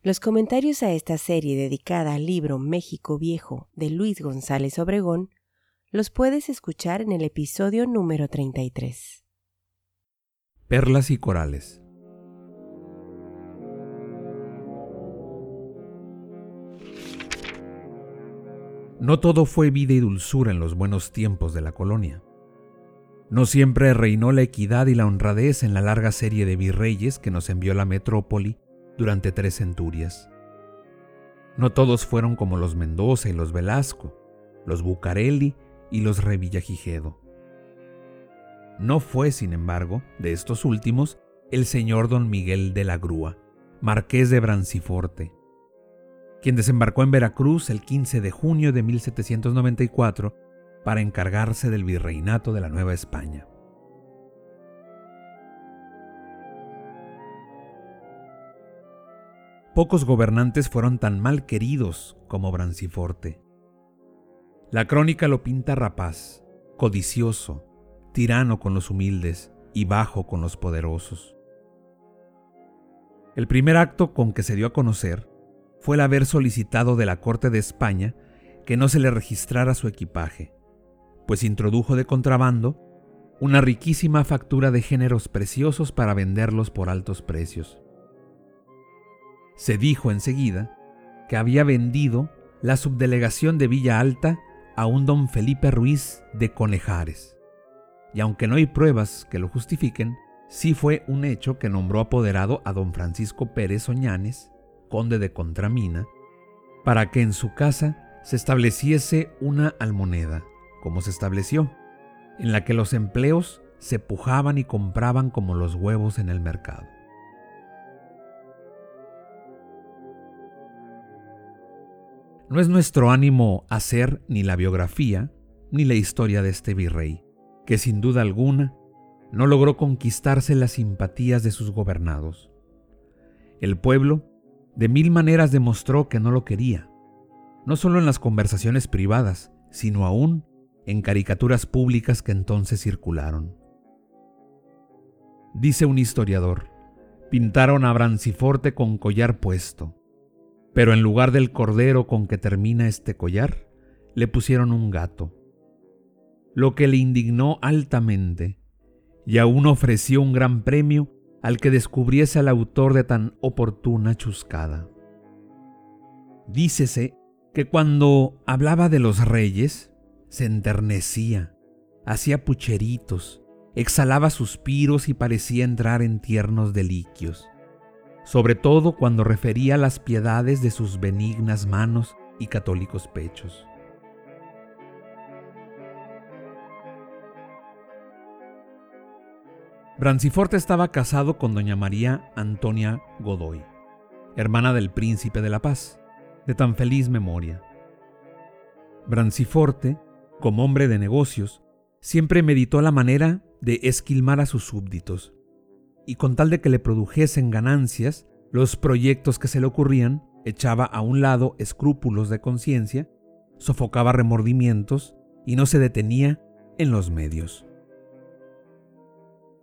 Los comentarios a esta serie dedicada al libro México Viejo de Luis González Obregón los puedes escuchar en el episodio número 33. Perlas y corales. No todo fue vida y dulzura en los buenos tiempos de la colonia. No siempre reinó la equidad y la honradez en la larga serie de virreyes que nos envió la metrópoli durante tres centurias. No todos fueron como los Mendoza y los Velasco, los Bucareli y los Revillagigedo. No fue, sin embargo, de estos últimos, el señor don Miguel de la Grúa, marqués de Branciforte, quien desembarcó en Veracruz el 15 de junio de 1794 para encargarse del virreinato de la Nueva España. Pocos gobernantes fueron tan mal queridos como Branciforte. La crónica lo pinta rapaz, codicioso, tirano con los humildes y bajo con los poderosos. El primer acto con que se dio a conocer fue el haber solicitado de la Corte de España que no se le registrara su equipaje, pues introdujo de contrabando una riquísima factura de géneros preciosos para venderlos por altos precios. Se dijo enseguida que había vendido la subdelegación de Villa Alta a un don Felipe Ruiz de Conejares. Y aunque no hay pruebas que lo justifiquen, sí fue un hecho que nombró apoderado a don Francisco Pérez Oñanes, conde de Contramina, para que en su casa se estableciese una almoneda, como se estableció, en la que los empleos se pujaban y compraban como los huevos en el mercado. No es nuestro ánimo hacer ni la biografía ni la historia de este virrey, que sin duda alguna no logró conquistarse las simpatías de sus gobernados. El pueblo de mil maneras demostró que no lo quería, no solo en las conversaciones privadas, sino aún en caricaturas públicas que entonces circularon. Dice un historiador, pintaron a Branciforte con collar puesto, pero en lugar del cordero con que termina este collar, le pusieron un gato, lo que le indignó altamente, y aún ofreció un gran premio al que descubriese al autor de tan oportuna chuscada. Dícese que cuando hablaba de los reyes, se enternecía, hacía pucheritos, exhalaba suspiros y parecía entrar en tiernos deliquios sobre todo cuando refería las piedades de sus benignas manos y católicos pechos. Branciforte estaba casado con doña María Antonia Godoy, hermana del príncipe de la paz, de tan feliz memoria. Branciforte, como hombre de negocios, siempre meditó la manera de esquilmar a sus súbditos, y con tal de que le produjesen ganancias, los proyectos que se le ocurrían, echaba a un lado escrúpulos de conciencia, sofocaba remordimientos y no se detenía en los medios.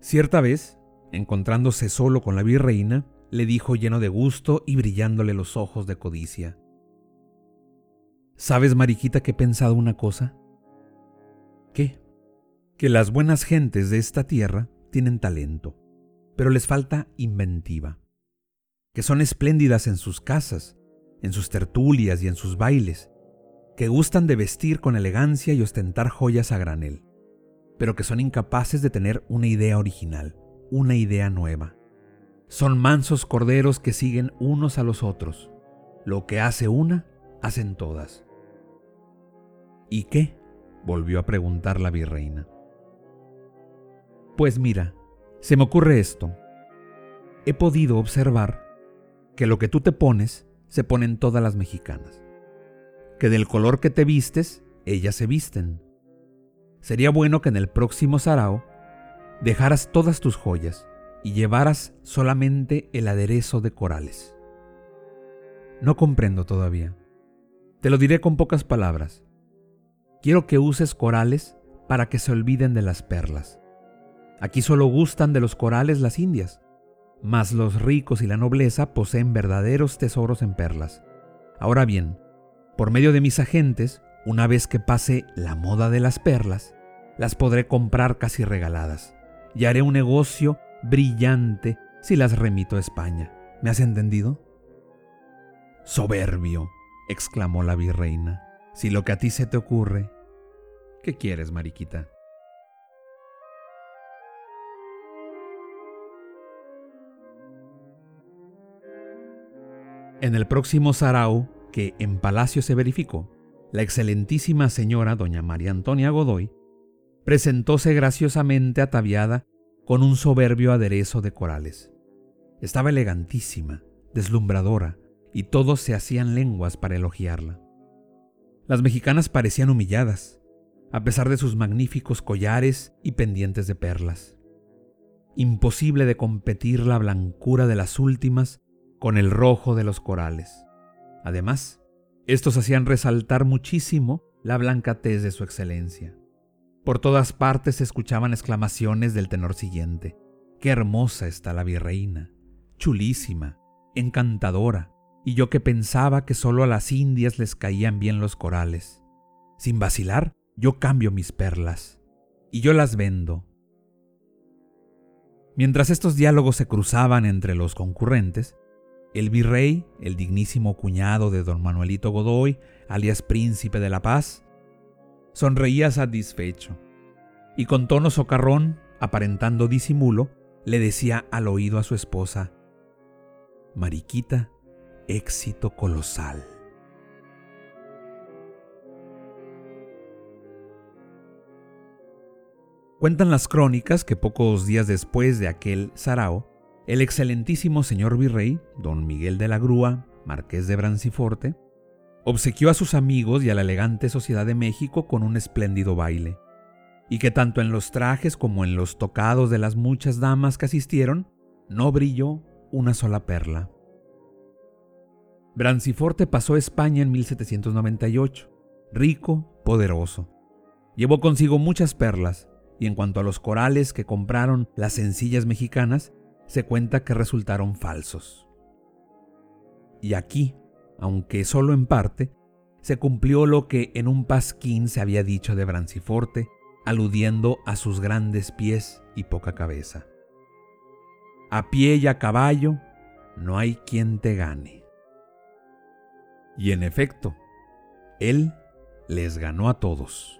Cierta vez, encontrándose solo con la virreina, le dijo lleno de gusto y brillándole los ojos de codicia. ¿Sabes, Mariquita, que he pensado una cosa? ¿Qué? Que las buenas gentes de esta tierra tienen talento pero les falta inventiva, que son espléndidas en sus casas, en sus tertulias y en sus bailes, que gustan de vestir con elegancia y ostentar joyas a granel, pero que son incapaces de tener una idea original, una idea nueva. Son mansos corderos que siguen unos a los otros. Lo que hace una, hacen todas. ¿Y qué? volvió a preguntar la virreina. Pues mira, se me ocurre esto. he podido observar que lo que tú te pones se ponen todas las mexicanas. Que del color que te vistes, ellas se visten. Sería bueno que en el próximo sarao dejaras todas tus joyas y llevaras solamente el aderezo de corales. No comprendo todavía. Te lo diré con pocas palabras. Quiero que uses corales para que se olviden de las perlas. Aquí solo gustan de los corales las indias, mas los ricos y la nobleza poseen verdaderos tesoros en perlas. Ahora bien, por medio de mis agentes, una vez que pase la moda de las perlas, las podré comprar casi regaladas y haré un negocio brillante si las remito a España. ¿Me has entendido? Soberbio, exclamó la virreina. Si lo que a ti se te ocurre... ¿Qué quieres, Mariquita? En el próximo sarao, que en Palacio se verificó, la excelentísima señora doña María Antonia Godoy presentóse graciosamente ataviada con un soberbio aderezo de corales. Estaba elegantísima, deslumbradora, y todos se hacían lenguas para elogiarla. Las mexicanas parecían humilladas, a pesar de sus magníficos collares y pendientes de perlas. Imposible de competir la blancura de las últimas con el rojo de los corales. Además, estos hacían resaltar muchísimo la blanca tez de su excelencia. Por todas partes se escuchaban exclamaciones del tenor siguiente. ¡Qué hermosa está la virreina! Chulísima, encantadora, y yo que pensaba que solo a las indias les caían bien los corales. Sin vacilar, yo cambio mis perlas, y yo las vendo. Mientras estos diálogos se cruzaban entre los concurrentes, el virrey, el dignísimo cuñado de don Manuelito Godoy, alias príncipe de la paz, sonreía satisfecho y con tono socarrón, aparentando disimulo, le decía al oído a su esposa, Mariquita, éxito colosal. Cuentan las crónicas que pocos días después de aquel sarao, el excelentísimo señor virrey, don Miguel de la Grúa, marqués de Branciforte, obsequió a sus amigos y a la elegante sociedad de México con un espléndido baile, y que tanto en los trajes como en los tocados de las muchas damas que asistieron, no brilló una sola perla. Branciforte pasó a España en 1798, rico, poderoso. Llevó consigo muchas perlas, y en cuanto a los corales que compraron las sencillas mexicanas, se cuenta que resultaron falsos. Y aquí, aunque solo en parte, se cumplió lo que en un pasquín se había dicho de Branciforte, aludiendo a sus grandes pies y poca cabeza. A pie y a caballo no hay quien te gane. Y en efecto, él les ganó a todos.